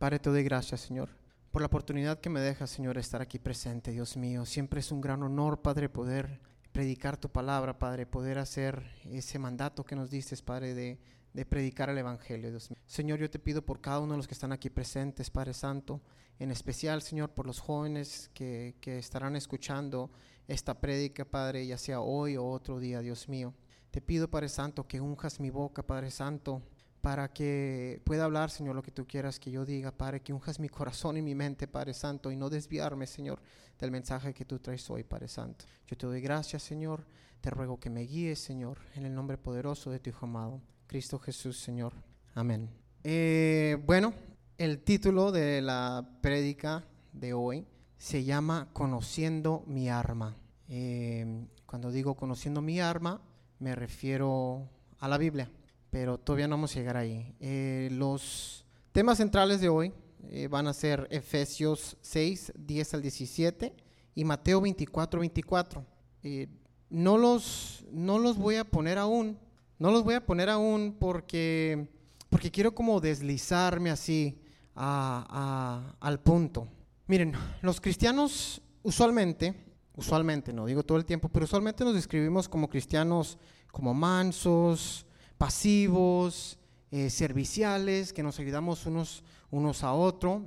Padre, te doy gracias, Señor, por la oportunidad que me dejas, Señor, estar aquí presente, Dios mío. Siempre es un gran honor, Padre, poder predicar tu palabra, Padre, poder hacer ese mandato que nos diste, Padre, de, de predicar el Evangelio, Dios mío. Señor, yo te pido por cada uno de los que están aquí presentes, Padre Santo, en especial, Señor, por los jóvenes que, que estarán escuchando esta prédica, Padre, ya sea hoy o otro día, Dios mío. Te pido, Padre Santo, que unjas mi boca, Padre Santo, para que pueda hablar, Señor, lo que tú quieras que yo diga, Padre, que unjas mi corazón y mi mente, Padre Santo, y no desviarme, Señor, del mensaje que tú traes hoy, Padre Santo. Yo te doy gracias, Señor, te ruego que me guíes, Señor, en el nombre poderoso de tu Hijo amado, Cristo Jesús, Señor. Amén. Eh, bueno, el título de la prédica de hoy se llama Conociendo mi arma. Eh, cuando digo conociendo mi arma, me refiero a la Biblia pero todavía no vamos a llegar ahí. Eh, los temas centrales de hoy eh, van a ser Efesios 6, 10 al 17 y Mateo 24, 24. Eh, no, los, no los voy a poner aún, no los voy a poner aún porque, porque quiero como deslizarme así a, al punto. Miren, los cristianos usualmente, usualmente, no digo todo el tiempo, pero usualmente nos describimos como cristianos como mansos, pasivos, eh, serviciales, que nos ayudamos unos, unos a otros.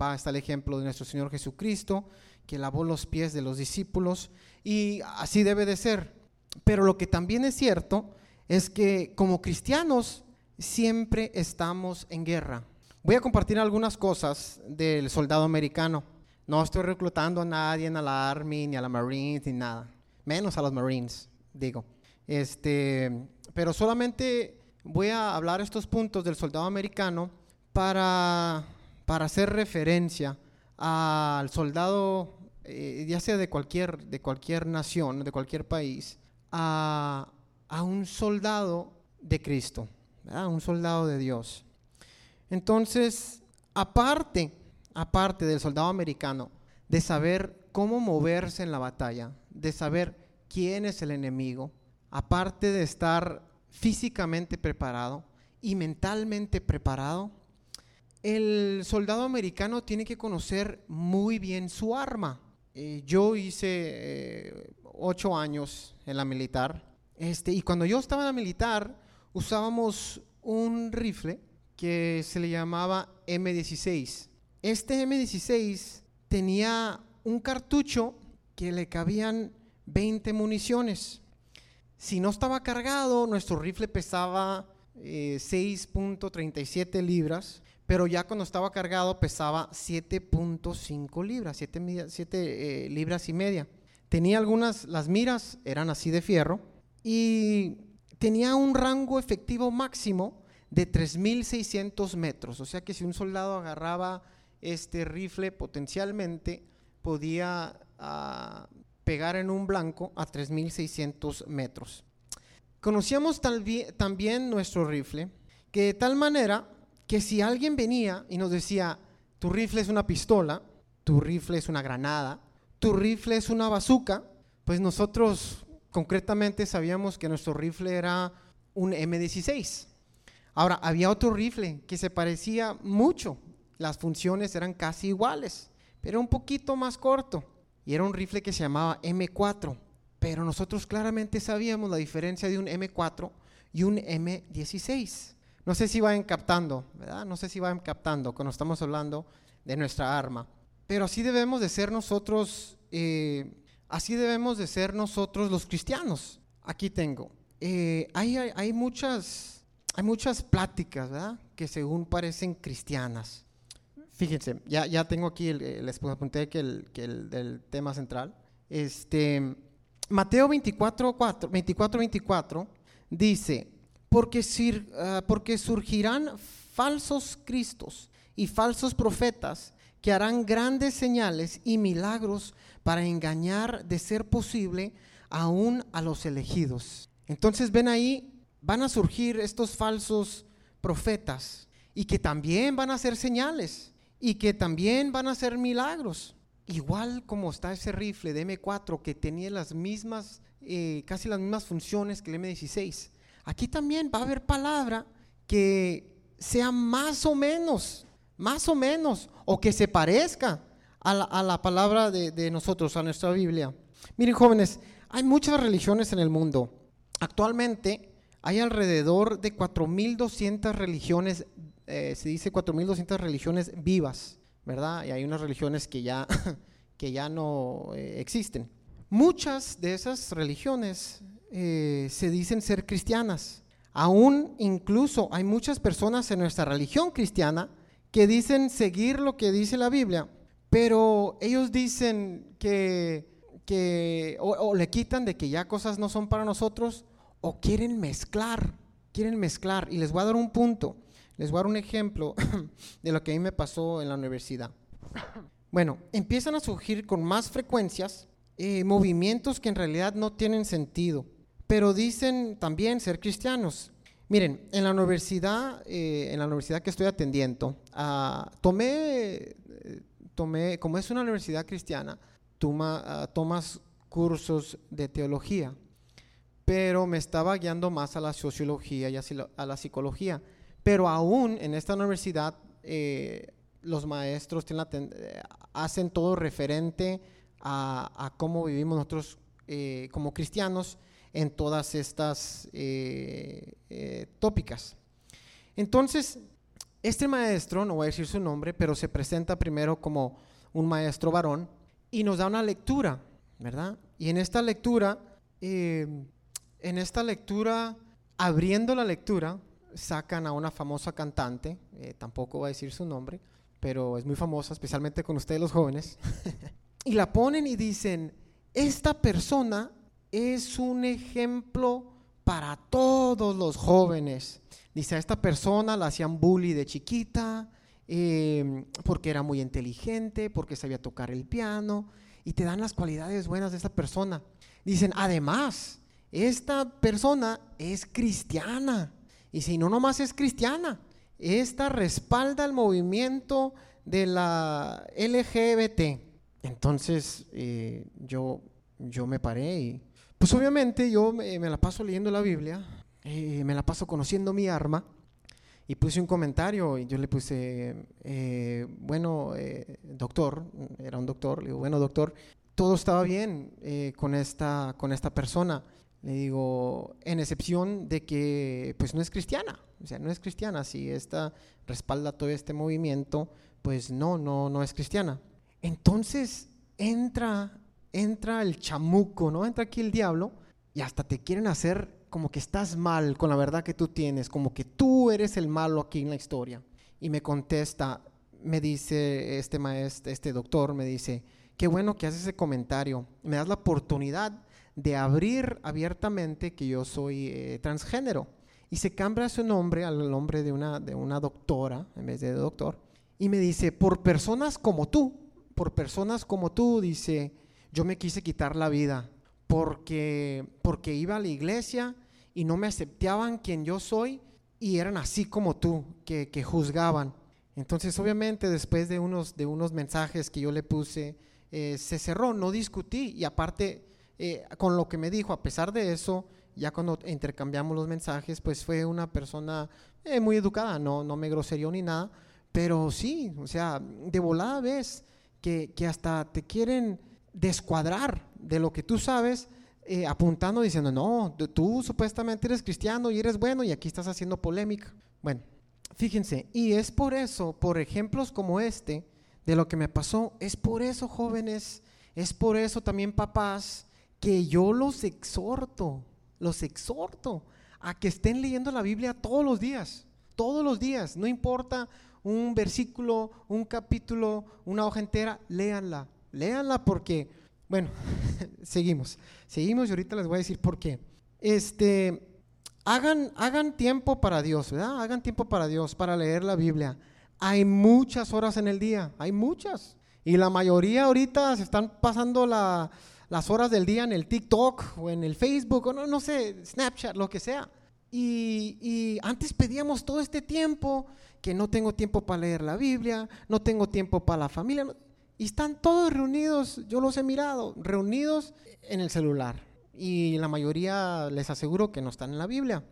Va hasta el ejemplo de nuestro Señor Jesucristo, que lavó los pies de los discípulos, y así debe de ser. Pero lo que también es cierto es que como cristianos siempre estamos en guerra. Voy a compartir algunas cosas del soldado americano. No estoy reclutando a nadie a la Army, ni a la Marines, ni nada. Menos a los Marines, digo. Este, pero solamente voy a hablar estos puntos del soldado americano para, para hacer referencia al soldado, eh, ya sea de cualquier, de cualquier nación, de cualquier país, a, a un soldado de Cristo, un soldado de Dios. Entonces, aparte, aparte del soldado americano, de saber cómo moverse en la batalla, de saber quién es el enemigo, aparte de estar físicamente preparado y mentalmente preparado, el soldado americano tiene que conocer muy bien su arma. Eh, yo hice eh, ocho años en la militar, este, y cuando yo estaba en la militar usábamos un rifle que se le llamaba M16. Este M16 tenía un cartucho que le cabían 20 municiones. Si no estaba cargado, nuestro rifle pesaba 6.37 eh, libras, pero ya cuando estaba cargado pesaba 7.5 libras, 7, eh, libras y media. Tenía algunas, las miras eran así de fierro y tenía un rango efectivo máximo de 3.600 metros. O sea que si un soldado agarraba este rifle potencialmente podía ah, pegar en un blanco a 3.600 metros. Conocíamos también nuestro rifle, que de tal manera que si alguien venía y nos decía, tu rifle es una pistola, tu rifle es una granada, tu rifle es una bazuca, pues nosotros concretamente sabíamos que nuestro rifle era un M16. Ahora, había otro rifle que se parecía mucho, las funciones eran casi iguales, pero un poquito más corto y era un rifle que se llamaba M4, pero nosotros claramente sabíamos la diferencia de un M4 y un M16. No sé si van captando, ¿verdad? No sé si van captando cuando estamos hablando de nuestra arma. Pero así debemos de ser nosotros, eh, así debemos de ser nosotros los cristianos. Aquí tengo. Eh, hay, hay, muchas, hay muchas pláticas, ¿verdad? Que según parecen cristianas. Fíjense, ya, ya tengo aquí, el, les apunté que el, que el del tema central. Este, Mateo 24, 4, 24, 24 dice, porque, uh, porque surgirán falsos cristos y falsos profetas que harán grandes señales y milagros para engañar, de ser posible, aún a los elegidos. Entonces ven ahí, van a surgir estos falsos profetas y que también van a hacer señales y que también van a hacer milagros. Igual como está ese rifle de M4 que tenía las mismas, eh, casi las mismas funciones que el M16. Aquí también va a haber palabra que sea más o menos más o menos, o que se parezca a la, palabra de, de nosotros, a nuestra Biblia. Miren jóvenes, hay muchas religiones en el mundo. Actualmente hay alrededor de 4.200 religiones, eh, se dice 4.200 religiones vivas, ¿verdad? Y hay unas religiones que ya, que ya no eh, existen. Muchas de esas religiones eh, se dicen ser cristianas. Aún incluso hay muchas personas en nuestra religión cristiana que dicen seguir lo que dice la Biblia, pero ellos dicen que, que o le quitan de que ya cosas no son para nosotros o quieren mezclar, quieren mezclar. Y les voy a dar un punto, les voy a dar un ejemplo de lo que a mí me pasó en la universidad. Bueno, empiezan a surgir con más frecuencias eh, movimientos que en realidad no tienen sentido, pero dicen también ser cristianos. Miren, en la universidad, eh, en la universidad que estoy atendiendo, ah, tomé, eh, tomé, como es una universidad cristiana, toma, ah, tomas cursos de teología pero me estaba guiando más a la sociología y a la psicología. Pero aún en esta universidad eh, los maestros eh, hacen todo referente a, cómo vivimos nosotros eh, como cristianos en todas estas tópicas. Entonces, este maestro, no voy a decir su nombre, pero se presenta primero como un maestro varón y nos da una lectura, ¿verdad? Y en esta lectura en esta lectura, abriendo la lectura, sacan a una famosa cantante, eh, tampoco voy a decir su nombre, pero es muy famosa, especialmente con ustedes los jóvenes, y la ponen y dicen, esta persona es un ejemplo para todos los jóvenes. Dice, a esta persona la hacían bully de chiquita, em, porque era muy inteligente, porque sabía tocar el piano, y te dan las cualidades buenas de esta persona. Dicen, además, esta persona es cristiana. Y si no nomás es cristiana, esta respalda el movimiento de la LGBT. Entonces eh, yo, yo me paré y pues obviamente yo me, la paso leyendo la Biblia, eh, me la paso conociendo mi arma y puse un comentario y yo le puse, eh, bueno, doctor, era un doctor, le digo, bueno, doctor, todo estaba bien con, esta, con esta persona le digo, en excepción de que pues no es cristiana, o sea, no es cristiana, si esta respalda todo este movimiento, pues no, no, no es cristiana. Entonces entra, entra el chamuco, ¿no? Entra aquí el diablo y hasta te quieren hacer como que estás mal con la verdad que tú tienes, como que tú eres el malo aquí en la historia. Y me contesta, me dice este maestro, este doctor, me dice, qué bueno que haces ese comentario, me das la oportunidad de abrir abiertamente que yo soy eh, transgénero. Y se cambia su nombre al nombre de una, de una doctora en vez de doctor. Y me dice, por personas como tú, por personas como tú, dice, yo me quise quitar la vida porque, porque iba a la iglesia y no me aceptaban quien yo soy y eran así como tú, que, que juzgaban. Entonces, obviamente, después de unos, de unos mensajes que yo le puse, eh, se cerró, no discutí y aparte eh, con lo que me dijo, a pesar de eso, ya cuando intercambiamos los mensajes, pues fue una persona eh, muy educada, no, no me groserió ni nada, pero sí, o sea, de volada ves que, que hasta te quieren descuadrar de lo que tú sabes, eh, apuntando, diciendo, no, tú supuestamente eres cristiano y eres bueno y aquí estás haciendo polémica. Bueno, fíjense, y es por eso, por ejemplos como este, de lo que me pasó, es por eso jóvenes, es por eso también papás, que yo los exhorto, los exhorto a que estén leyendo la Biblia todos los días, todos los días, no importa un versículo, un capítulo, una hoja entera, léanla, léanla porque, bueno, seguimos, seguimos y ahorita les voy a decir por qué. Este, hagan, hagan tiempo para Dios, ¿verdad? Hagan tiempo para Dios, para leer la Biblia. Hay muchas horas en el día, hay muchas. Y la mayoría ahorita se están pasando la, las horas del día en el TikTok o en el Facebook o no, no sé, Snapchat, lo que sea. Y, antes pedíamos todo este tiempo, que no tengo tiempo para leer la Biblia, no tengo tiempo para la familia. Y están todos reunidos, yo los he mirado, reunidos en el celular. Y la mayoría les aseguro que no están en la Biblia.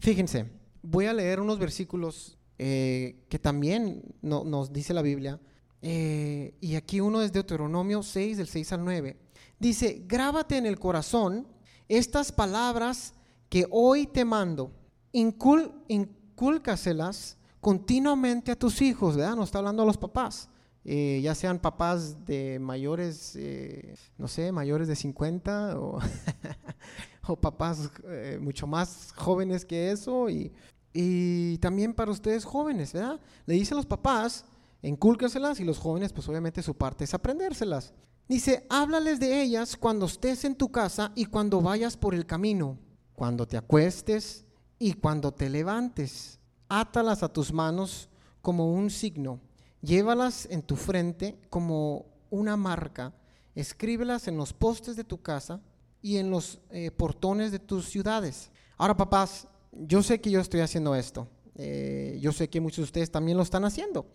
Fíjense, voy a leer unos versículos eh, que también nos dice la Biblia. Eh, y aquí uno es Deuteronomio 6, del 6 al 9. Dice, grábate en el corazón estas palabras que hoy te mando. Incul, incúlcaselas continuamente a tus hijos, ¿verdad? Nos está hablando a los papás. Eh, ya sean papás de mayores, eh, no sé, mayores de 50 o, papás eh, mucho más jóvenes que eso y, y, también para ustedes jóvenes, ¿verdad? Le dice a los papás, incúlcaselas y los jóvenes pues obviamente su parte es aprendérselas. Dice, háblales de ellas cuando estés en tu casa y cuando vayas por el camino, cuando te acuestes y cuando te levantes. Átalas a tus manos como un signo, llévalas en tu frente como una marca, escríbelas en los postes de tu casa y en los eh, portones de tus ciudades. Ahora, papás, yo sé que yo estoy haciendo esto, eh, yo sé que muchos de ustedes también lo están haciendo,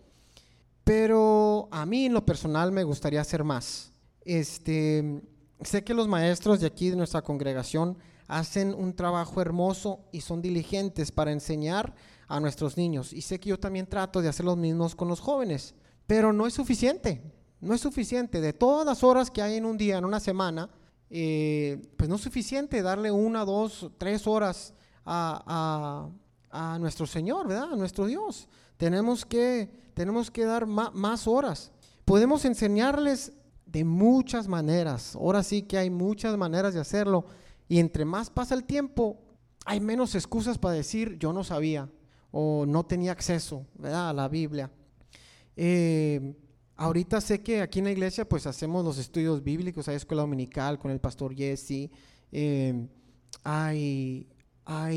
pero a mí en lo personal me gustaría hacer más. Este, sé que los maestros de aquí de nuestra congregación hacen un trabajo hermoso y son diligentes para enseñar a nuestros niños. Y sé que yo también trato de hacer los mismos con los jóvenes, pero no es suficiente, no es suficiente. De todas las horas que hay en un día, en una semana, eh, pues no es suficiente darle una, dos, tres horas a, nuestro Señor, ¿verdad? A nuestro Dios. Tenemos que, tenemos que dar más horas. Podemos enseñarles de muchas maneras. Ahora sí que hay muchas maneras de hacerlo. Y entre más pasa el tiempo, hay menos excusas para decir yo no sabía o no tenía acceso a la Biblia. Eh, ahorita sé que aquí en la iglesia pues hacemos los estudios bíblicos, hay escuela dominical con el pastor Jesse. Eh, hay,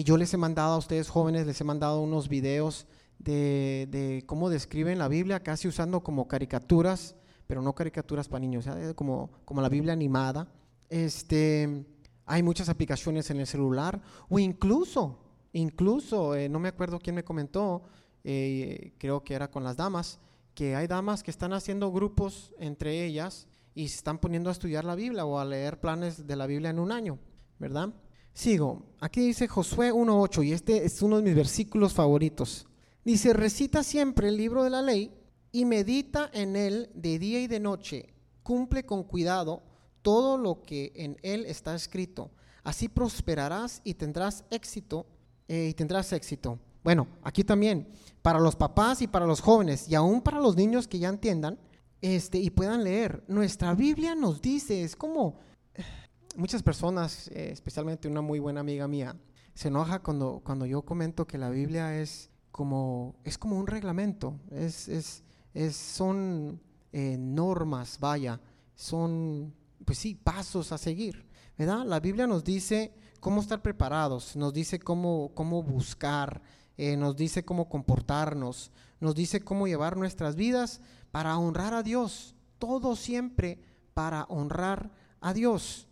yo les he mandado a ustedes jóvenes, les he mandado unos videos de, cómo describen la Biblia, casi usando como caricaturas, pero no caricaturas para niños, como, como la Biblia animada. Este, hay muchas aplicaciones en el celular o incluso Incluso, eh, no me acuerdo quién me comentó, eh, creo que era con las damas, que hay damas que están haciendo grupos entre ellas y se están poniendo a estudiar la Biblia o a leer planes de la Biblia en un año, ¿verdad? Sigo, aquí dice Josué 1.8 y este es uno de mis versículos favoritos. Dice, recita siempre el libro de la ley y medita en él de día y de noche. Cumple con cuidado todo lo que en él está escrito. Así prosperarás y tendrás éxito eh, y tendrás éxito. Bueno, aquí también, para los papás y para los jóvenes, y aún para los niños que ya entiendan este, y puedan leer, nuestra Biblia nos dice, es como muchas personas, eh, especialmente una muy buena amiga mía, se enoja cuando, cuando yo comento que la Biblia es como, es como un reglamento, es, es, son eh, normas, vaya, son, pues sí, pasos a seguir, ¿verdad? La Biblia nos dice cómo estar preparados, nos dice cómo, cómo buscar, eh, nos dice cómo comportarnos, nos dice cómo llevar nuestras vidas para honrar a Dios, todo siempre para honrar a Dios,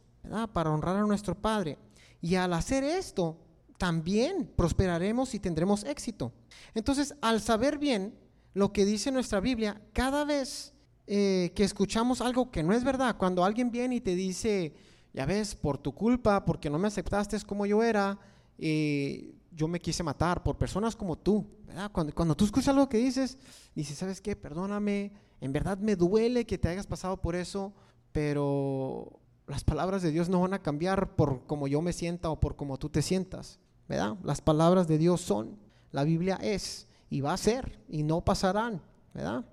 para honrar a nuestro Padre. Y al hacer esto, también prosperaremos y tendremos éxito. Entonces, al saber bien lo que dice nuestra Biblia, cada vez eh, que escuchamos algo que no es verdad, cuando alguien viene y te dice, ya ves, por tu culpa, porque no me aceptaste como yo era, eh, yo me quise matar por personas como tú. Cuando, cuando tú escuchas algo que dices, dices, ¿sabes qué? Perdóname, en verdad me duele que te hayas pasado por eso, pero las palabras de Dios no van a cambiar por como yo me sienta o por como tú te sientas, ¿verdad? Las palabras de Dios son, la Biblia es y va a ser y no pasarán, ¿verdad?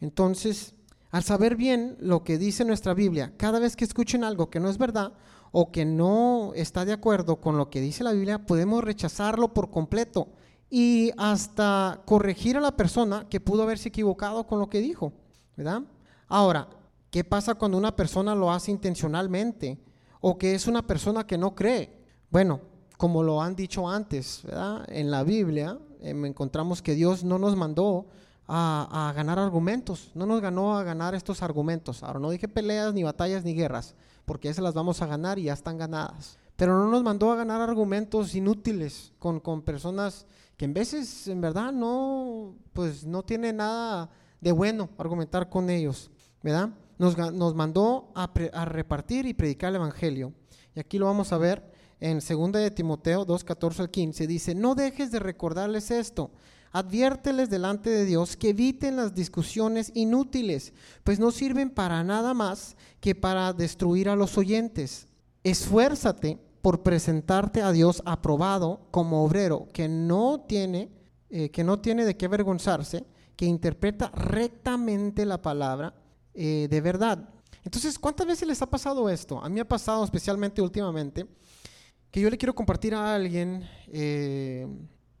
Entonces, al saber bien lo que dice nuestra Biblia, cada vez que escuchen algo que no es verdad o que no está de acuerdo con lo que dice la Biblia, podemos rechazarlo por completo y hasta corregir a la persona que pudo haberse equivocado con lo que dijo, ¿verdad? Ahora, ¿qué pasa cuando una persona lo hace intencionalmente o que es una persona que no cree? Bueno, como lo han dicho antes, ¿verdad? En la Biblia eh, encontramos que Dios no nos mandó a, ganar argumentos, no nos ganó a ganar estos argumentos. Ahora no dije peleas, ni batallas, ni guerras, porque esas las vamos a ganar y ya están ganadas. Pero no nos mandó a ganar argumentos inútiles con, personas que en veces en verdad no, pues no tiene nada de bueno argumentar con ellos, ¿verdad? Nos, nos mandó a, repartir y predicar el Evangelio. Y aquí lo vamos a ver en 2 de Timoteo 2, 14 al 15. Dice, no dejes de recordarles esto Adviérteles delante de Dios que eviten las discusiones inútiles, pues no sirven para nada más que para destruir a los oyentes. Esfuérzate por presentarte a Dios aprobado como obrero que no tiene, eh, que no tiene de qué avergonzarse, que interpreta rectamente la palabra eh, de verdad. Entonces, ¿cuántas veces les ha pasado esto? A mí ha pasado especialmente últimamente que yo le quiero compartir a alguien eh,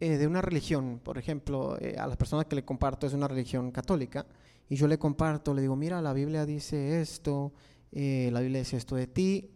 de una religión, por ejemplo, a las personas que le comparto es una religión católica, y yo le comparto, le digo, mira, la Biblia dice esto, la Biblia dice esto de ti,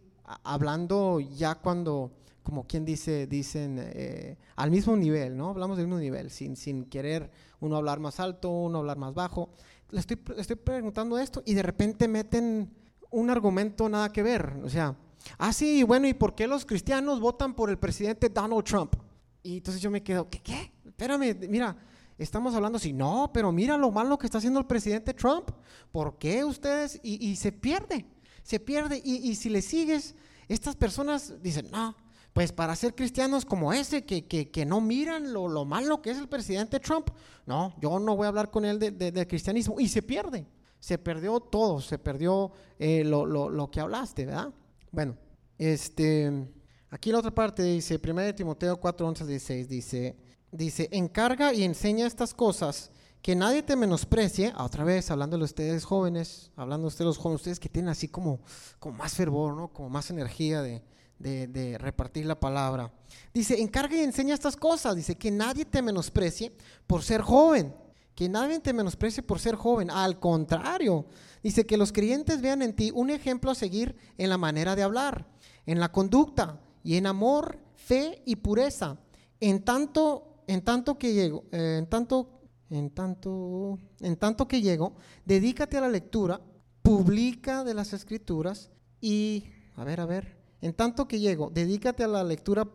hablando ya cuando, como quien dice, dicen, eh, al mismo nivel, ¿no? Hablamos del mismo nivel, sin, sin querer uno hablar más alto, uno hablar más bajo. Le estoy, estoy preguntando esto y de repente meten un argumento nada que ver. O sea, ah, sí, bueno, ¿y por qué los cristianos votan por el presidente Donald Trump? Y entonces yo me quedo, ¿qué? Espérame, mira, estamos hablando así, no, pero mira lo malo que está haciendo el presidente Trump. ¿Por qué ustedes? Y, se pierde se pierde. Y, si le sigues, estas personas dicen, no, pues para ser cristianos como ese, que, que, no miran lo, lo, malo que es el presidente Trump, no, yo no voy a hablar con él del cristianismo. Y se pierde, se perdió todo, se perdió eh, lo, lo, lo, que hablaste, ¿verdad? Bueno, este, aquí la otra parte dice, 1 Timoteo 4, 11, 16, dice, dice, encarga y enseña estas cosas que nadie te menosprecie, otra vez hablando de ustedes jóvenes, hablando de ustedes jóvenes, ustedes que tienen así como, como más fervor, ¿no? como más energía de, de, repartir la palabra. Dice, encarga y enseña estas cosas, dice, que nadie te menosprecie por ser joven, que nadie te menosprecie por ser joven, al contrario, dice que los creyentes vean en ti un ejemplo a seguir en la manera de hablar, en la conducta y en amor, fe y pureza, en tanto, en tanto que llego, eh, en tanto en tanto, en tanto que llego, dedícate a la lectura, publica de las escrituras y, a ver, a ver, en tanto que llego, dedícate a la lectura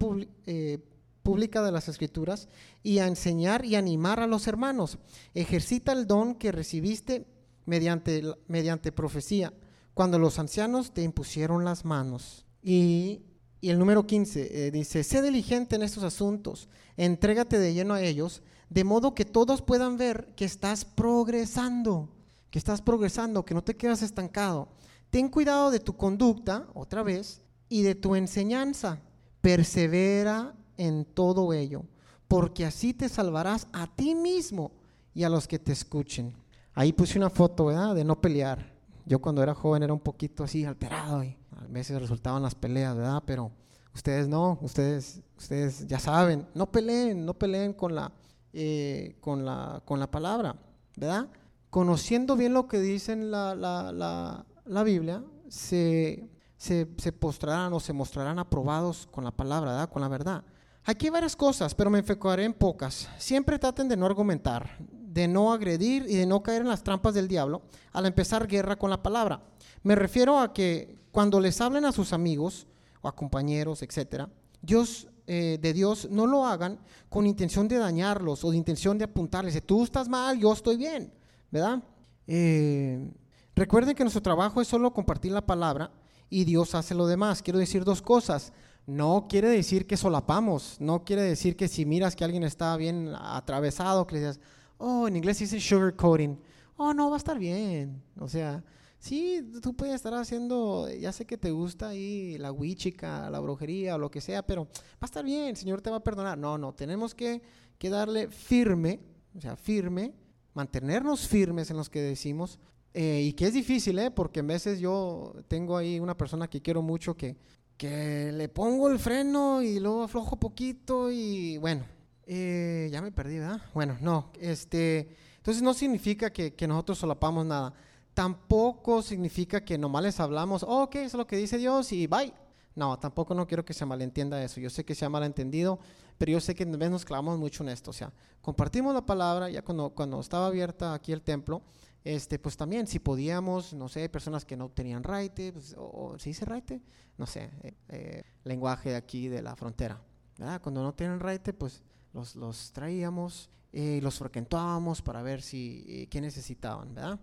eh, pública de las escrituras y a enseñar y animar a los hermanos. Ejercita el don que recibiste mediante, mediante profecía, cuando los ancianos te impusieron las manos. Y, el número 15 eh, dice, sé diligente en estos asuntos, entrégate de lleno a ellos, de modo que todos puedan ver que estás progresando, que estás progresando, que no te quedas estancado. Ten cuidado de tu conducta, otra vez, y de tu enseñanza. Persevera en todo ello, porque así te salvarás a ti mismo y a los que te escuchen. Ahí puse una foto, ¿verdad? De no pelear. Yo cuando era joven era un poquito así alterado y a veces resultaban las peleas, ¿verdad? Pero ustedes no, ustedes, ustedes ya saben, no peleen, no peleen con la, eh, con, la, con la palabra, ¿verdad? Conociendo bien lo que dice la, la, la, Biblia, se, se, se, postrarán o se mostrarán aprobados con la palabra, ¿verdad? Con la verdad. Aquí hay varias cosas, pero me enfocaré en pocas. Siempre traten de no argumentar, de no agredir y de no caer en las trampas del diablo al empezar guerra con la palabra. Me refiero a que cuando les hablen a sus amigos o a compañeros, etcétera, Dios eh, de Dios no lo hagan con intención de dañarlos o de intención de apuntarles, tú estás mal, yo estoy bien, ¿verdad? Eh, recuerden que nuestro trabajo es solo compartir la palabra y Dios hace lo demás. Quiero decir dos cosas. No quiere decir que solapamos, no quiere decir que si miras que alguien está bien atravesado, que le dices, oh, en inglés dice sugarcoating, oh, no, va a estar bien. O sea, Sí, tú puedes estar haciendo, ya sé que te gusta ahí la huichica, la brujería o lo que sea, pero va a estar bien, el Señor te va a perdonar. No, no, tenemos que, que darle firme, o sea, firme, mantenernos firmes en los que decimos, eh, y que es difícil, ¿eh? Porque a veces yo tengo ahí una persona que quiero mucho que, que le pongo el freno y luego aflojo poquito y bueno, eh, ya me perdí, ¿verdad? Bueno, no, este, entonces no significa que, que nosotros solapamos nada tampoco significa que nomás les hablamos, oh, ok, eso es lo que dice Dios y bye. No, tampoco no quiero que se malentienda eso. Yo sé que se ha malentendido, pero yo sé que nos clavamos mucho en esto. O sea, compartimos la palabra, ya cuando, cuando estaba abierta aquí el templo, este, pues también si podíamos, no sé, personas que no tenían raite, pues, o, ¿se dice raite? No sé, eh, eh, lenguaje de aquí de la frontera. ¿verdad? Cuando no tienen raite, pues los, los traíamos y los frecuentábamos para ver si, eh, qué necesitaban, ¿verdad?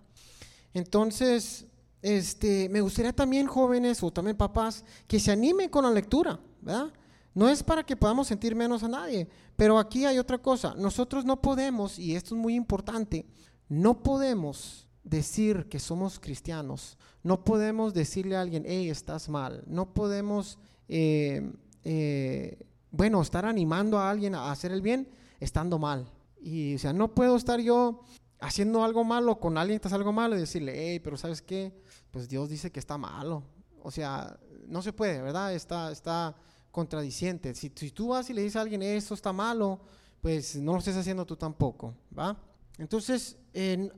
Entonces, este, me gustaría también jóvenes o también papás que se animen con la lectura, ¿verdad? No es para que podamos sentir menos a nadie, pero aquí hay otra cosa. Nosotros no podemos, y esto es muy importante, no podemos decir que somos cristianos. No podemos decirle a alguien, hey, estás mal. No podemos, eh, eh, bueno, estar animando a alguien a hacer el bien estando mal. Y, o sea, no puedo estar yo haciendo algo malo con alguien que está algo malo y decirle, hey, pero ¿sabes qué? Pues Dios dice que está malo. O sea, no se puede, ¿verdad? Está, está contradiciente. Si, tú vas y le dices a alguien, esto está malo, pues no lo estés haciendo tú tampoco, ¿va? Entonces,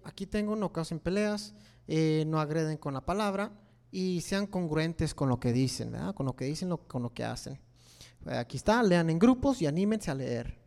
aquí tengo, no causen peleas, eh, no agreden con la palabra y sean congruentes con lo que dicen, ¿verdad? Con lo que dicen, con lo que hacen. Aquí está, lean en grupos y anímense a leer.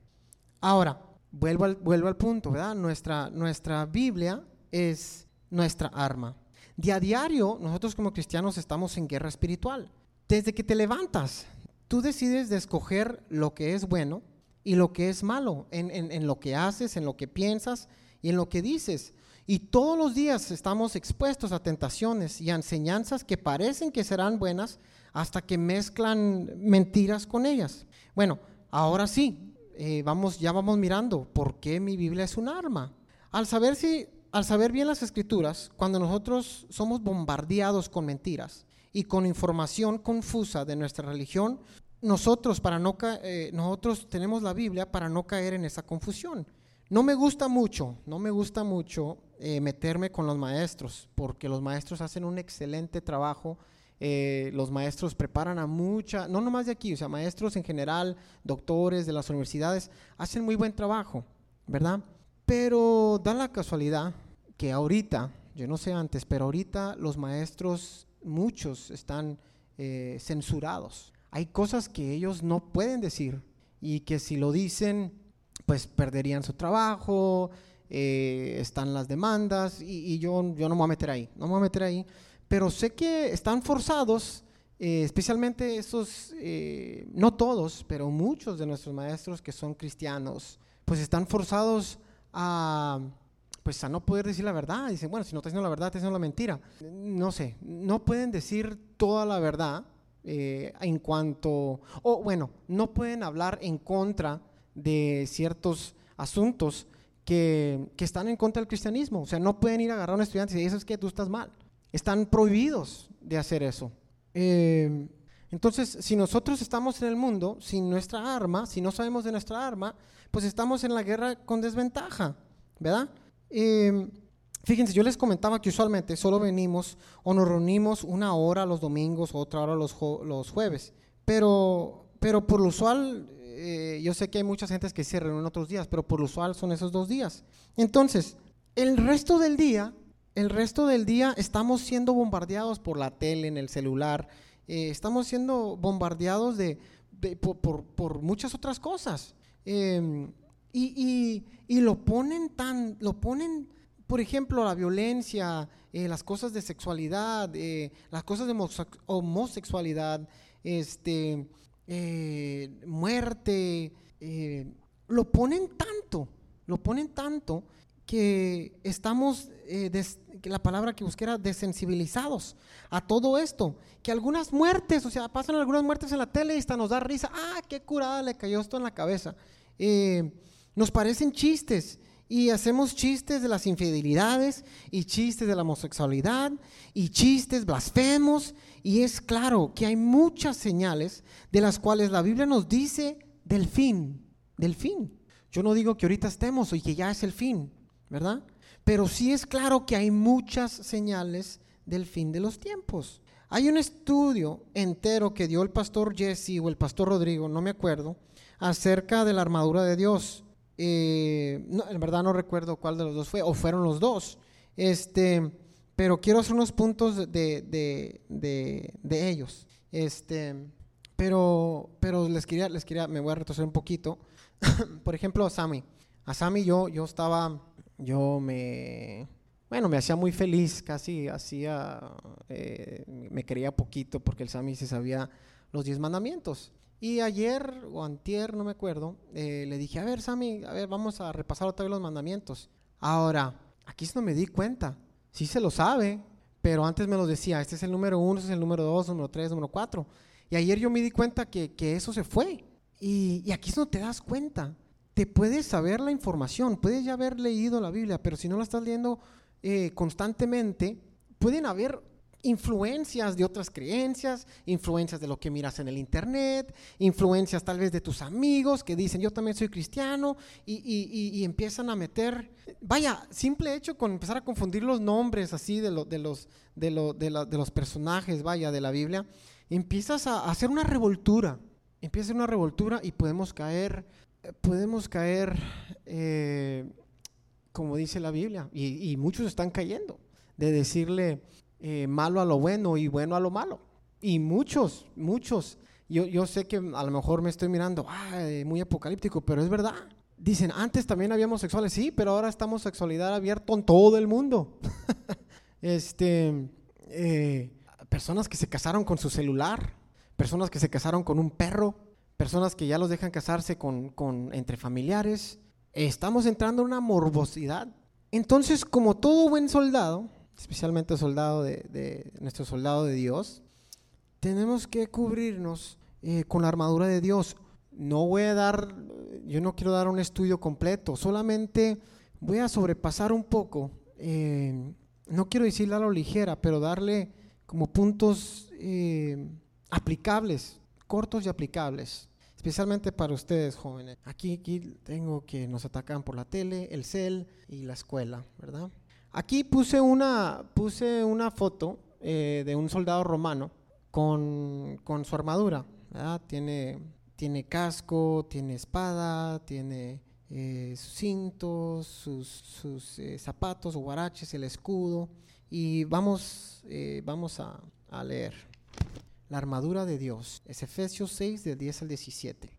Ahora, vuelvo al, vuelvo al punto, ¿verdad? Nuestra, nuestra Biblia es nuestra arma. De a diario, nosotros como cristianos estamos en guerra espiritual. Desde que te levantas, tú decides de escoger lo que es bueno y lo que es malo, en, en, lo que haces, en lo que piensas y en lo que dices. Y todos los días estamos expuestos a tentaciones y a enseñanzas que parecen que serán buenas hasta que mezclan mentiras con ellas. Bueno, ahora sí, eh, vamos, ya vamos mirando por qué mi Biblia es un arma. Al saber, si, al saber bien las escrituras, cuando nosotros somos bombardeados con mentiras y con información confusa de nuestra religión, nosotros, para no eh, nosotros tenemos la Biblia para no caer en esa confusión. No me gusta mucho, no me gusta mucho eh, meterme con los maestros, porque los maestros hacen un excelente trabajo eh, los maestros preparan a mucha, no nomás de aquí, o sea, maestros en general, doctores de las universidades, hacen muy buen trabajo, ¿verdad? Pero da la casualidad que ahorita, yo no sé antes, pero ahorita los maestros, muchos están eh, censurados. Hay cosas que ellos no pueden decir y que si lo dicen, pues perderían su trabajo, eh, están las demandas y, y, yo, yo no me voy a meter ahí, no me voy a meter ahí pero sé que están forzados, eh, especialmente esos, eh, no todos, pero muchos de nuestros maestros que son cristianos, pues están forzados a, pues a no poder decir la verdad. Dicen, bueno, si no estás diciendo la verdad, estás diciendo la mentira. No sé, no pueden decir toda la verdad eh, en cuanto, o bueno, no pueden hablar en contra de ciertos asuntos que, que, están en contra del cristianismo. O sea, no pueden ir a agarrar a un estudiante y decir, eso es que tú estás mal. Están prohibidos de hacer eso. Eh, entonces, si nosotros estamos en el mundo sin nuestra arma, si no sabemos de nuestra arma, pues estamos en la guerra con desventaja, ¿verdad? Eh, fíjense, yo les comentaba que usualmente solo venimos o nos reunimos una hora los domingos, otra hora los, los jueves, pero, pero por lo usual, eh, yo sé que hay muchas gentes que se reúnen otros días, pero por lo usual son esos dos días. Entonces, el resto del día el resto del día estamos siendo bombardeados por la tele, en el celular, eh, estamos siendo bombardeados de, por, muchas otras cosas. Em, y, lo ponen tan, lo ponen, por ejemplo, la violencia, eh, las cosas de sexualidad, eh, las cosas de homosexualidad, este, muerte, lo ponen tanto, lo ponen tanto que estamos, eh, la palabra que busqué era desensibilizados a todo esto, que algunas muertes, o sea, pasan algunas muertes en la tele y hasta nos da risa, ah, qué curada le cayó esto en la cabeza. Eh, nos parecen chistes y hacemos chistes de las infidelidades y chistes de la homosexualidad y chistes blasfemos y es claro que hay muchas señales de las cuales la Biblia nos dice del fin, del fin. Yo no digo que ahorita estemos y que ya es el fin, ¿verdad? Pero sí es claro que hay muchas señales del fin de los tiempos. Hay un estudio entero que dio el pastor Jesse o el pastor Rodrigo, no me acuerdo, acerca de la armadura de Dios. Eh, en verdad no recuerdo cuál de los dos fue, o fueron los dos. Este, pero quiero hacer unos puntos de, de, ellos. Este, pero, pero les quería, les quería, me voy a retroceder un poquito. Por ejemplo, a Sammy. A Sammy yo, yo estaba yo me, bueno, me hacía muy feliz, casi hacía, eh, me quería poquito porque el Sami se sabía los diez mandamientos. Y ayer o antier, no me acuerdo, eh, le dije, a ver Sami, a ver, vamos a repasar otra vez los mandamientos. Ahora, aquí no me di cuenta, sí se lo sabe, pero antes me lo decía, este es el número uno, este es el número dos, número tres, número cuatro. Y ayer yo me di cuenta que, eso se fue. Y, y aquí no te das cuenta. Te puedes saber la información, puedes ya haber leído la Biblia, pero si no la estás leyendo eh, constantemente, pueden haber influencias de otras creencias, influencias de lo que miras en el internet, influencias tal vez de tus amigos que dicen yo también soy cristiano y, empiezan a meter, vaya, simple hecho con empezar a confundir los nombres así de, de, los, de, de, los personajes, vaya, de la Biblia, empiezas a, hacer una revoltura, empieza una revoltura y podemos caer, podemos caer, eh, como dice la Biblia, y muchos están cayendo, de decirle, eh, malo a lo bueno y bueno a lo malo. Y muchos, muchos. Yo, yo sé que a lo mejor me estoy mirando, muy apocalíptico, pero es verdad. Dicen, antes también habíamos sexuales, sí, pero ahora estamos sexualidad abierta en todo el mundo. este, eh, personas que se casaron con su celular, personas que se casaron con un perro, personas que ya los dejan casarse con, con entre familiares. Estamos entrando en una morbosidad. Entonces, como todo buen soldado, especialmente soldado de, nuestro soldado de Dios, tenemos que cubrirnos eh, con la armadura de Dios. No voy a dar, yo no quiero dar un estudio completo, solamente voy a sobrepasar un poco, eh, no quiero decirle a lo ligera, pero darle como puntos eh, aplicables, cortos y aplicables, especialmente para ustedes jóvenes. Aquí, aquí tengo que nos atacan por la tele, el cel y la escuela, ¿verdad? Aquí puse una, puse una foto eh, de un soldado romano con, su armadura. Tiene, tiene casco, tiene espada, tiene eh, sus cintos, sus, sus eh, zapatos, guaraches, el escudo. Y vamos, vamos a, a, leer. La armadura de Dios. Es Efesios 6, del 10 al 17.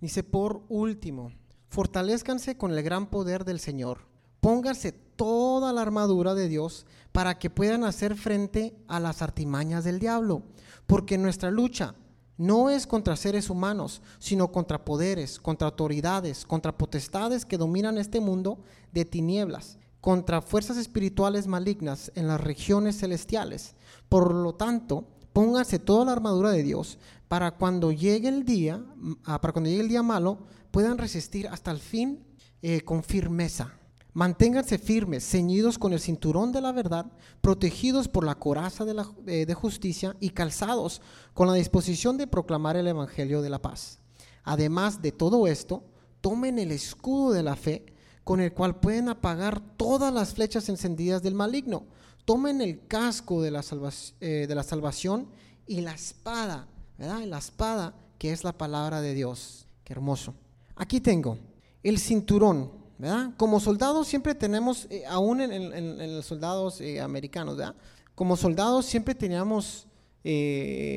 Dice, por último, fortalezcanse con el gran poder del Señor Pónganse toda la armadura de Dios para que puedan hacer frente a las artimañas del diablo, porque nuestra lucha no es contra seres humanos, sino contra poderes, contra autoridades, contra potestades que dominan este mundo de tinieblas, contra fuerzas espirituales malignas en las regiones celestiales. Por lo tanto, pónganse toda la armadura de Dios para cuando llegue el día, ah, para cuando llegue el día malo, puedan resistir hasta el fin eh, con firmeza. Manténganse firmes, ceñidos con el cinturón de la verdad, protegidos por la coraza de, la, eh, de, justicia y calzados con la disposición de proclamar el Evangelio de la paz. Además de todo esto, tomen el escudo de la fe con el cual pueden apagar todas las flechas encendidas del maligno. Tomen el casco de la, eh, de la salvación y la espada, ¿verdad? La espada que es la palabra de Dios. Qué hermoso. Aquí tengo el cinturón como soldados siempre tenemos, eh, aún en, los soldados eh, americanos, ¿verdad? Como soldados siempre teníamos,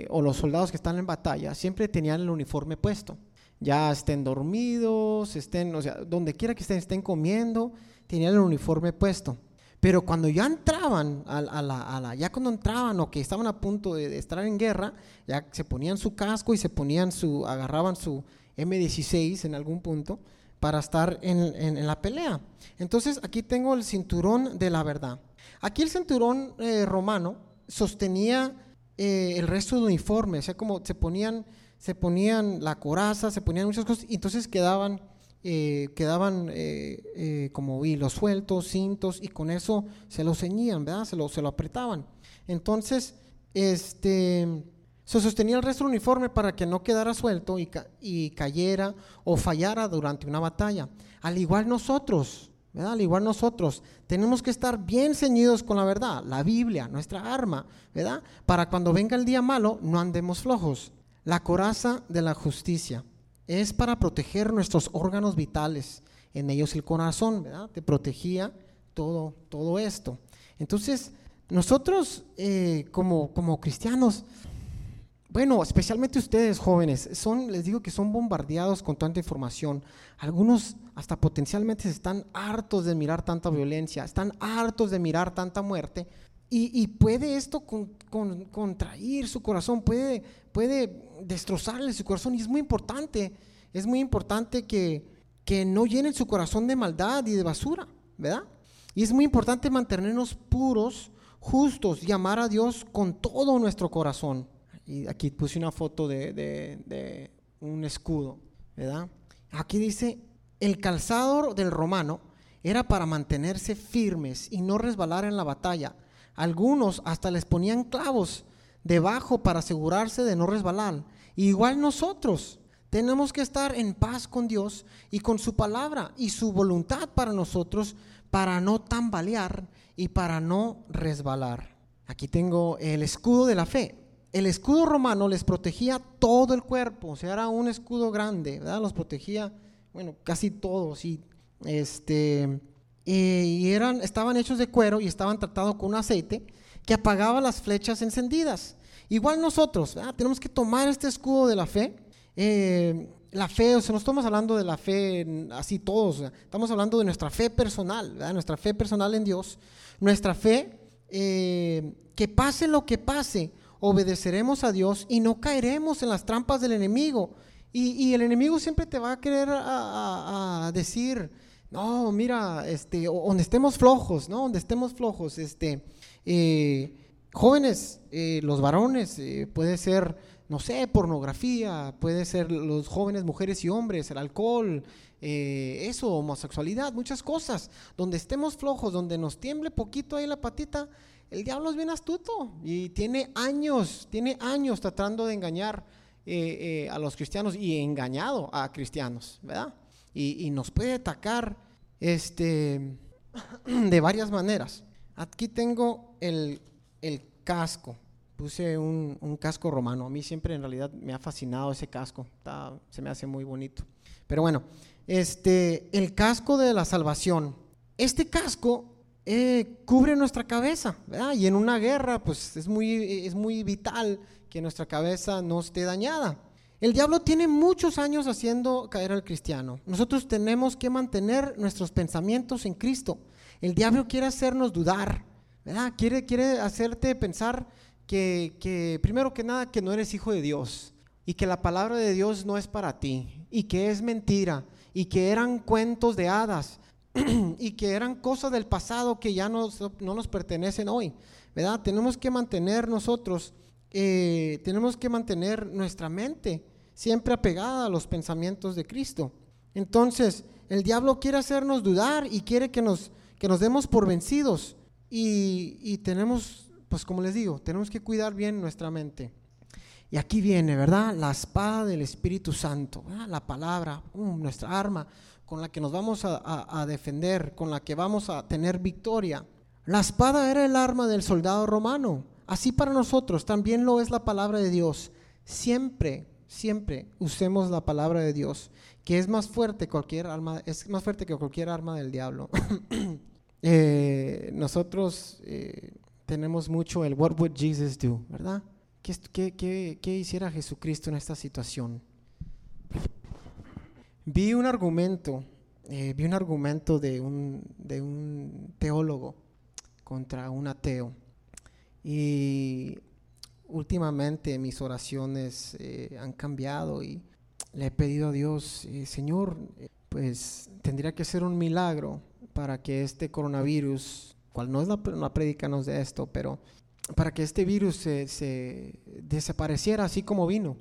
o los soldados que están en batalla, siempre tenían el uniforme puesto. Ya estén dormidos, estén, o sea, donde quiera que estén, estén comiendo, tenían el uniforme puesto. Pero cuando ya entraban, a, la, ya cuando entraban o que estaban a punto de, de, estar en guerra, ya se ponían su casco y se ponían su, agarraban su M16 en algún punto para estar en, la pelea. Entonces aquí tengo el cinturón de la verdad. Aquí el cinturón eh, romano sostenía eh, el resto del uniforme, o sea, como se ponían, se ponían la coraza, se ponían muchas cosas, y entonces quedaban, eh, quedaban como hilos sueltos, cintos, y con eso se lo ceñían, ¿verdad? Se lo, se lo apretaban. Entonces, este se sostenía el resto del uniforme para que no quedara suelto y, cayera o fallara durante una batalla. Al igual nosotros, ¿verdad? Al igual nosotros, tenemos que estar bien ceñidos con la verdad, la Biblia, nuestra arma, ¿verdad? Para cuando venga el día malo no andemos flojos. La coraza de la justicia es para proteger nuestros órganos vitales, en ellos el corazón, ¿verdad? Te protegía todo, todo esto. Entonces, nosotros eh, como, como cristianos, bueno, especialmente ustedes jóvenes, son, les digo que son bombardeados con tanta información. Algunos hasta potencialmente están hartos de mirar tanta violencia, están hartos de mirar tanta muerte. Y, puede esto con, contraer su corazón, puede, puede destrozarle su corazón. Y es muy importante, es muy importante que, que no llenen su corazón de maldad y de basura, ¿verdad? Y es muy importante mantenernos puros, justos y amar a Dios con todo nuestro corazón Y aquí puse una foto de, de un escudo, ¿verdad? Aquí dice, el calzado del romano era para mantenerse firmes y no resbalar en la batalla. Algunos hasta les ponían clavos debajo para asegurarse de no resbalar. igual nosotros tenemos que estar en paz con Dios y con su palabra y su voluntad para nosotros para no tambalear y para no resbalar. Aquí tengo el escudo de la fe. El escudo romano les protegía todo el cuerpo, o sea, era un escudo grande, ¿verdad? Los protegía, bueno, casi todos. Y, este, y eran, estaban hechos de cuero y estaban tratados con un aceite que apagaba las flechas encendidas. Igual nosotros, tenemos que tomar este escudo de la fe. Eh, la fe, o sea, no estamos hablando de la fe así todos, estamos hablando de nuestra fe personal, nuestra fe personal en Dios, nuestra fe, eh, que pase lo que pase, obedeceremos a Dios y no caeremos en las trampas del enemigo. Y, el enemigo siempre te va a querer a, decir, no, mira, este, donde estemos flojos, ¿no? Donde estemos flojos, este, eh, jóvenes, eh, los varones, eh, puede ser, no sé, pornografía, puede ser los jóvenes, mujeres y hombres, el alcohol, eso, homosexualidad, muchas cosas. Donde estemos flojos, donde nos tiemble poquito ahí la patita, el diablo es bien astuto y tiene años, tiene años tratando de engañar a los cristianos y engañado a cristianos, ¿verdad? Y, y nos puede atacar este, de varias maneras. Aquí tengo el, casco. Puse un, casco romano. A mí siempre en realidad me ha fascinado ese casco. se me hace muy bonito. Pero bueno, este, el casco de la salvación. Este casco eh, cubre nuestra cabeza, Y en una guerra, pues es muy, es muy vital que nuestra cabeza no esté dañada. El diablo tiene muchos años haciendo caer al cristiano. Nosotros tenemos que mantener nuestros pensamientos en Cristo. El diablo quiere hacernos dudar, ¿verdad? Quiere, quiere hacerte pensar que, que, primero que nada, que no eres hijo de Dios y que la palabra de Dios no es para ti y que es mentira y que eran cuentos de hadas y que eran cosas del pasado que ya no, no nos pertenecen hoy, ¿verdad? Tenemos que mantener nosotros, eh, tenemos que mantener nuestra mente siempre apegada a los pensamientos de Cristo. Entonces, el diablo quiere hacernos dudar y quiere que nos, que nos demos por vencidos. Y, tenemos, pues como les digo, tenemos que cuidar bien nuestra mente. Y aquí viene, ¿verdad? La espada del Espíritu Santo, la palabra, um, nuestra arma con la que nos vamos a defender, con la que vamos a tener victoria. La espada era el arma del soldado romano. Así para nosotros también lo es la palabra de Dios. Siempre siempre usemos la palabra de Dios, que es más fuerte cualquier es más fuerte que cualquier arma del diablo. Eh, nosotros eh, tenemos mucho el What would Jesus do, ¿verdad? ¿Qué, qué, hiciera Jesucristo en esta situación? Vi un argumento, eh, vi un argumento de un, de un teólogo contra un ateo. Y últimamente mis oraciones eh, han cambiado y le he pedido a Dios, eh, Señor, eh, pues tendría que ser un milagro para que este coronavirus, cual no es la, la predicanos de esto, pero para que este virus se, desapareciera así como vino.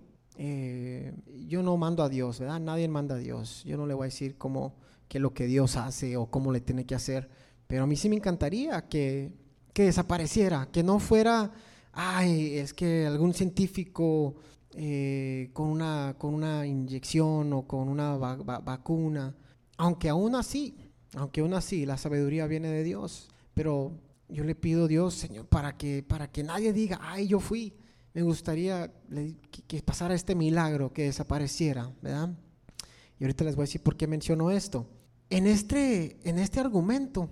yo no mando a Dios, ¿verdad? Nadie manda a Dios. Yo no le voy a decir cómo, que lo que Dios hace o cómo le tiene que hacer, pero a mí sí me encantaría que, que desapareciera, que no fuera ay, es que algún científico eh, con, una, con una inyección o con una vacuna, aunque aún así, aunque aún así la sabiduría viene de Dios, pero yo le pido a Dios, Señor, para que, para que nadie diga, ay, yo fui, me gustaría que, pasara este milagro, que desapareciera, ¿verdad? Y ahorita les voy a decir por qué menciono esto. En este, en este argumento,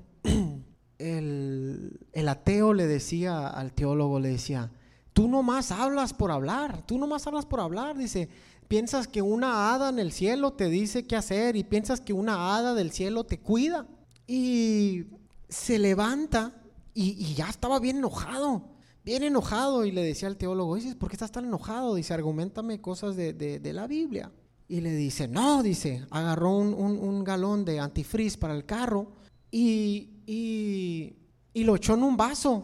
el, ateo le decía al teólogo, le decía, tú nomás hablas por hablar, tú nomás hablas por hablar, dice, piensas que una hada en el cielo te dice qué hacer y piensas que una hada del cielo te cuida. Y se levanta y, ya estaba bien enojado, bien enojado y le decía al teólogo, dice, ¿por qué estás tan enojado? Dice, argumentame cosas de, la Biblia. Y le dice, no, dice, agarró un, un galón de antifriz para el carro y, y, lo echó en un vaso.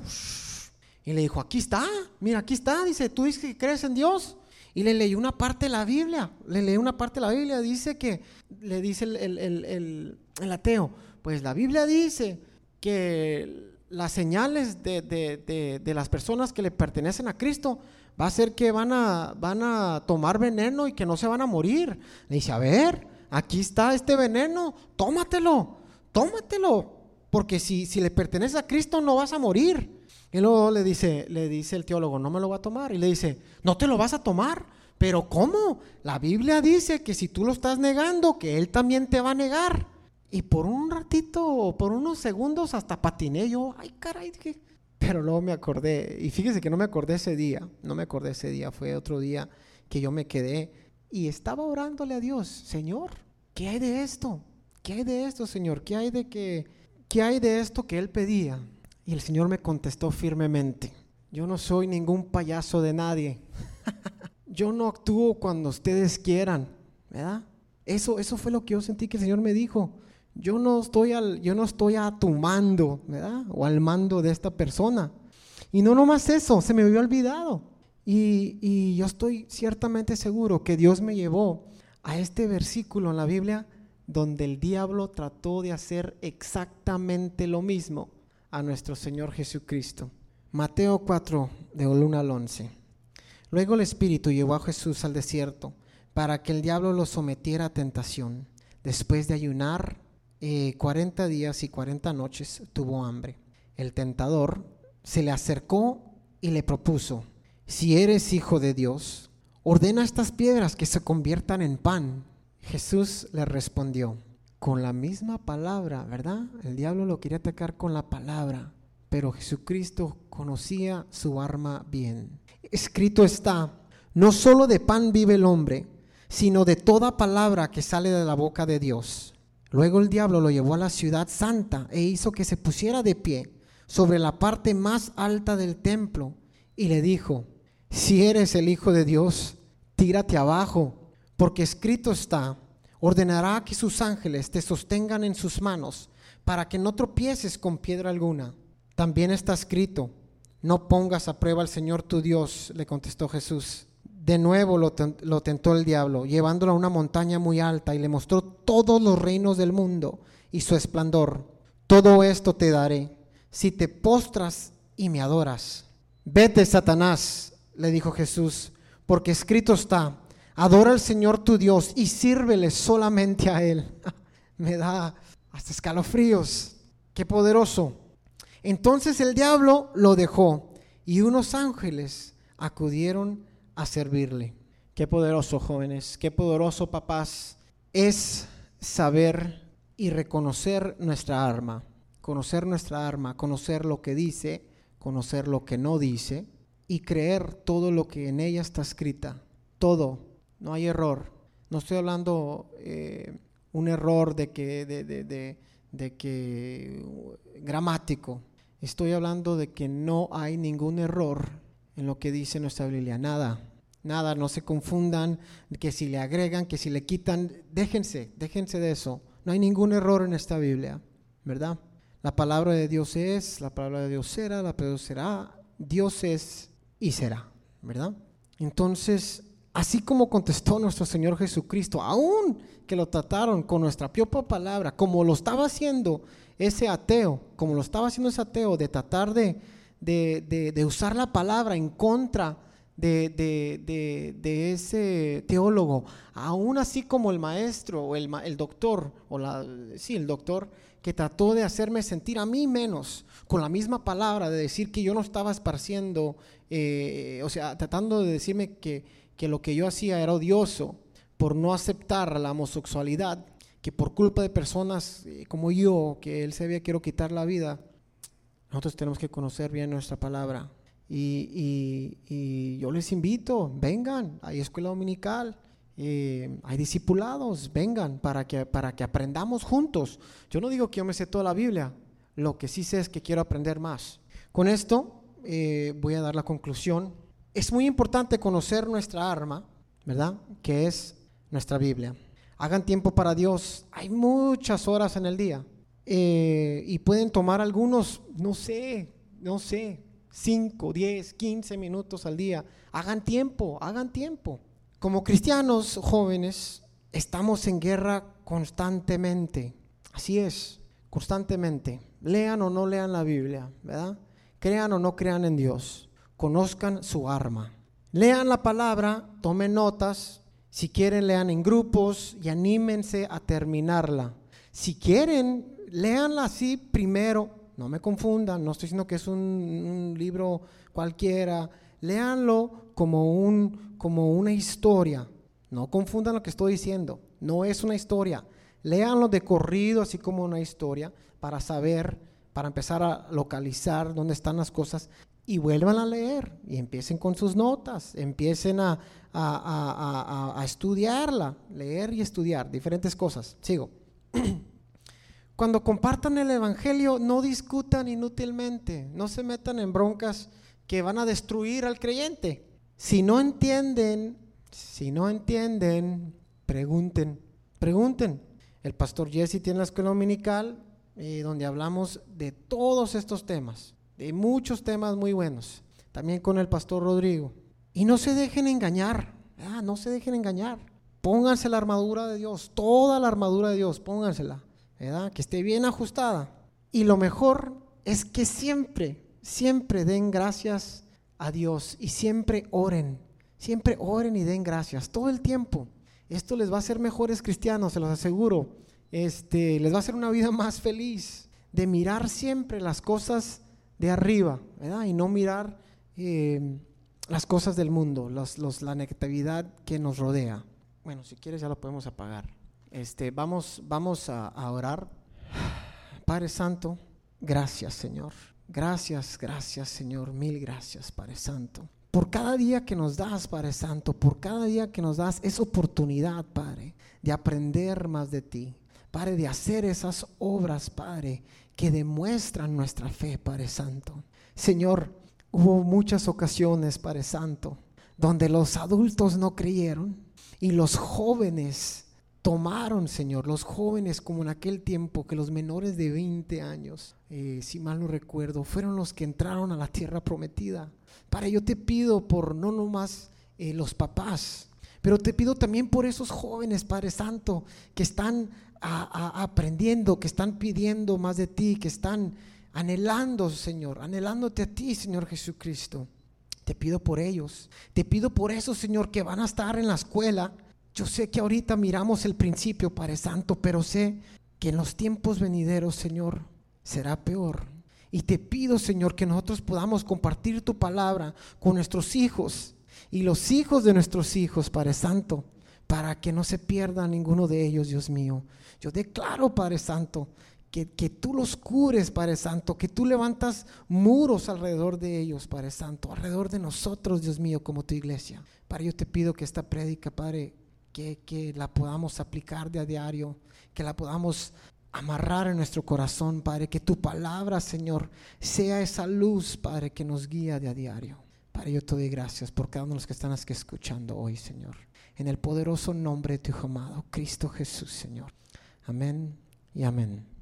Y le dijo, aquí está, mira, aquí está, dice, tú dices que crees en Dios. Y le leí una parte de la Biblia, le leí una parte de la Biblia, dice que, le dice el, ateo, pues la Biblia dice que las señales de, las personas que le pertenecen a Cristo va a ser que van a, van a tomar veneno y que no se van a morir. Le dice, a ver, aquí está este veneno, tómatelo, tómatelo, porque si, si le pertenece a Cristo no vas a morir. Y luego le dice, le dice el teólogo, no me lo va a tomar. Y le dice, no te lo vas a tomar. Pero ¿cómo? La Biblia dice que si tú lo estás negando, que Él también te va a negar. Y por un ratito, por unos segundos, hasta patiné yo, ay caray, pero luego me acordé, y fíjese que no me acordé ese día, no me acordé ese día, fue otro día que yo me quedé y estaba orándole a Dios, Señor, ¿qué hay de esto? ¿Qué hay de esto, Señor? ¿Qué hay de que qué hay de esto que él pedía? Y el Señor me contestó firmemente, yo no soy ningún payaso de nadie. yo no actúo cuando ustedes quieran, ¿verdad? Eso, eso fue lo que yo sentí que el Señor me dijo. Yo no estoy, al, yo no estoy a tu mando, ¿verdad? O al mando de esta persona. Y no nomás eso, se me había olvidado. Y, y yo estoy ciertamente seguro que Dios me llevó a este versículo en la Biblia donde el diablo trató de hacer exactamente lo mismo a nuestro Señor Jesucristo. Mateo 4, de 1 al 11. Luego el Espíritu llevó a Jesús al desierto para que el diablo lo sometiera a tentación. Después de ayunar eh, 40 días y 40 noches, tuvo hambre. El tentador se le acercó y le propuso, si eres hijo de Dios, ordena estas piedras que se conviertan en pan. Jesús le respondió, con la misma palabra, ¿verdad? El diablo lo quería atacar con la palabra, pero Jesucristo conocía su arma bien. Escrito está, no solo de pan vive el hombre, sino de toda palabra que sale de la boca de Dios. Luego el diablo lo llevó a la ciudad santa e hizo que se pusiera de pie sobre la parte más alta del templo y le dijo, si eres el Hijo de Dios, tírate abajo, porque escrito está, ordenará que sus ángeles te sostengan en sus manos para que no tropieces con piedra alguna. También está escrito, no pongas a prueba al Señor tu Dios, le contestó Jesús. De nuevo lo, tentó el diablo, llevándolo a una montaña muy alta y le mostró todos los reinos del mundo y su esplendor. Todo esto te daré si te postras y me adoras. Vete, Satanás, le dijo Jesús, porque escrito está, adora al Señor tu Dios y sírvele solamente a Él. me da hasta escalofríos. Qué poderoso. Entonces el diablo lo dejó y unos ángeles acudieron a servirle. Qué poderoso, jóvenes, qué poderoso, papás, es saber y reconocer nuestra arma, conocer nuestra arma, conocer lo que dice, conocer lo que no dice y creer todo lo que en ella está escrita. Todo, no hay error. No estoy hablando eh, un error de que, de, de, de que gramático. Estoy hablando de que no hay ningún error en lo que dice nuestra Biblia. Nada, nada, no se confundan, que si le agregan, que si le quitan, déjense, déjense de eso. No hay ningún error en esta Biblia, ¿verdad? La palabra de Dios es, la palabra de Dios será, la palabra de Dios será, Dios es y será, ¿verdad? Entonces, así como contestó nuestro Señor Jesucristo, aún que lo trataron con nuestra propia palabra, como lo estaba haciendo ese ateo, como lo estaba haciendo ese ateo, de tratar de, de, usar la palabra en contra de, ese teólogo, aún así como el maestro o el, el doctor, o la, sí, el doctor, que trató de hacerme sentir a mí menos, con la misma palabra, de decir que yo no estaba esparciendo, eh, o sea, tratando de decirme que, que lo que yo hacía era odioso por no aceptar la homosexualidad, que por culpa de personas eh, como yo, que él se había quiero quitar la vida, nosotros tenemos que conocer bien nuestra palabra. Y, yo les invito, vengan, hay escuela dominical, eh, hay discipulados, vengan para que, para que aprendamos juntos. Yo no digo que yo me sé toda la Biblia, lo que sí sé es que quiero aprender más. Con esto eh, voy a dar la conclusión. Es muy importante conocer nuestra arma, ¿verdad? Que es nuestra Biblia. Hagan tiempo para Dios. Hay muchas horas en el día. Eh, y pueden tomar algunos, no sé, no sé, 5, 10, 15 minutos al día. Hagan tiempo, hagan tiempo. Como cristianos jóvenes, estamos en guerra constantemente. Así es, constantemente. Lean o no lean la Biblia, ¿verdad? Crean o no crean en Dios. Conozcan su arma. Lean la palabra, tomen notas. Si quieren, lean en grupos y anímense a terminarla. Si quieren, leanla así primero. No me confundan, no estoy diciendo que es un, libro cualquiera. Leanlo como, un, como una historia. No confundan lo que estoy diciendo. No es una historia. Leanlo de corrido, así como una historia, para saber, para empezar a localizar dónde están las cosas y vuelvan a leer y empiecen con sus notas, empiecen a, a, estudiarla, leer y estudiar diferentes cosas. Sigo. Cuando compartan el Evangelio, no discutan inútilmente, no se metan en broncas que van a destruir al creyente. Si no entienden, si no entienden, pregunten, pregunten. El pastor Jesse tiene la escuela dominical eh, donde hablamos de todos estos temas de muchos temas muy buenos, también con el pastor Rodrigo. Y no se dejen engañar, no se dejen engañar. Pónganse la armadura de Dios, toda la armadura de Dios, póngansela, ¿verdad? que esté bien ajustada. Y lo mejor es que siempre, siempre den gracias a Dios y siempre oren, siempre oren y den gracias, todo el tiempo. Esto les va a hacer mejores cristianos, se los aseguro. Este, les va a hacer una vida más feliz de mirar siempre las cosas de arriba, ¿verdad? Y no mirar eh, las cosas del mundo, los, la negatividad que nos rodea. Bueno, si quieres ya lo podemos apagar. Este, vamos, vamos a, a orar. Padre Santo, gracias Señor. Gracias, gracias Señor. Mil gracias, Padre Santo. Por cada día que nos das, Padre Santo, por cada día que nos das esa oportunidad, Padre, de aprender más de ti. Padre, de hacer esas obras, Padre, que demuestran nuestra fe, Padre Santo. Señor, hubo muchas ocasiones, Padre Santo, donde los adultos no creyeron y los jóvenes tomaron, Señor, los jóvenes como en aquel tiempo que los menores de 20 años, eh, si mal no recuerdo, fueron los que entraron a la tierra prometida. Para yo te pido por no nomás eh, los papás, pero te pido también por esos jóvenes, Padre Santo, que están aprendiendo, que están pidiendo más de ti, que están anhelando, Señor, anhelándote a ti, Señor Jesucristo. Te pido por ellos. Te pido por eso, Señor, que van a estar en la escuela. Yo sé que ahorita miramos el principio, Padre Santo, pero sé que en los tiempos venideros, Señor, será peor. Y te pido, Señor, que nosotros podamos compartir tu palabra con nuestros hijos y los hijos de nuestros hijos, Padre Santo, para que no se pierda ninguno de ellos, Dios mío. Yo declaro, Padre Santo, que, que, tú los cures, Padre Santo, que tú levantas muros alrededor de ellos, Padre Santo, alrededor de nosotros, Dios mío, como tu iglesia. Padre, yo te pido que esta prédica, Padre, que, que la podamos aplicar de a diario, que la podamos amarrar en nuestro corazón, Padre, que tu palabra, Señor, sea esa luz, Padre, que nos guía de a diario. Padre, yo te doy gracias por cada uno de los que están aquí escuchando hoy, Señor. En el poderoso nombre de tu amado, Cristo Jesús, Señor. Amén y amén.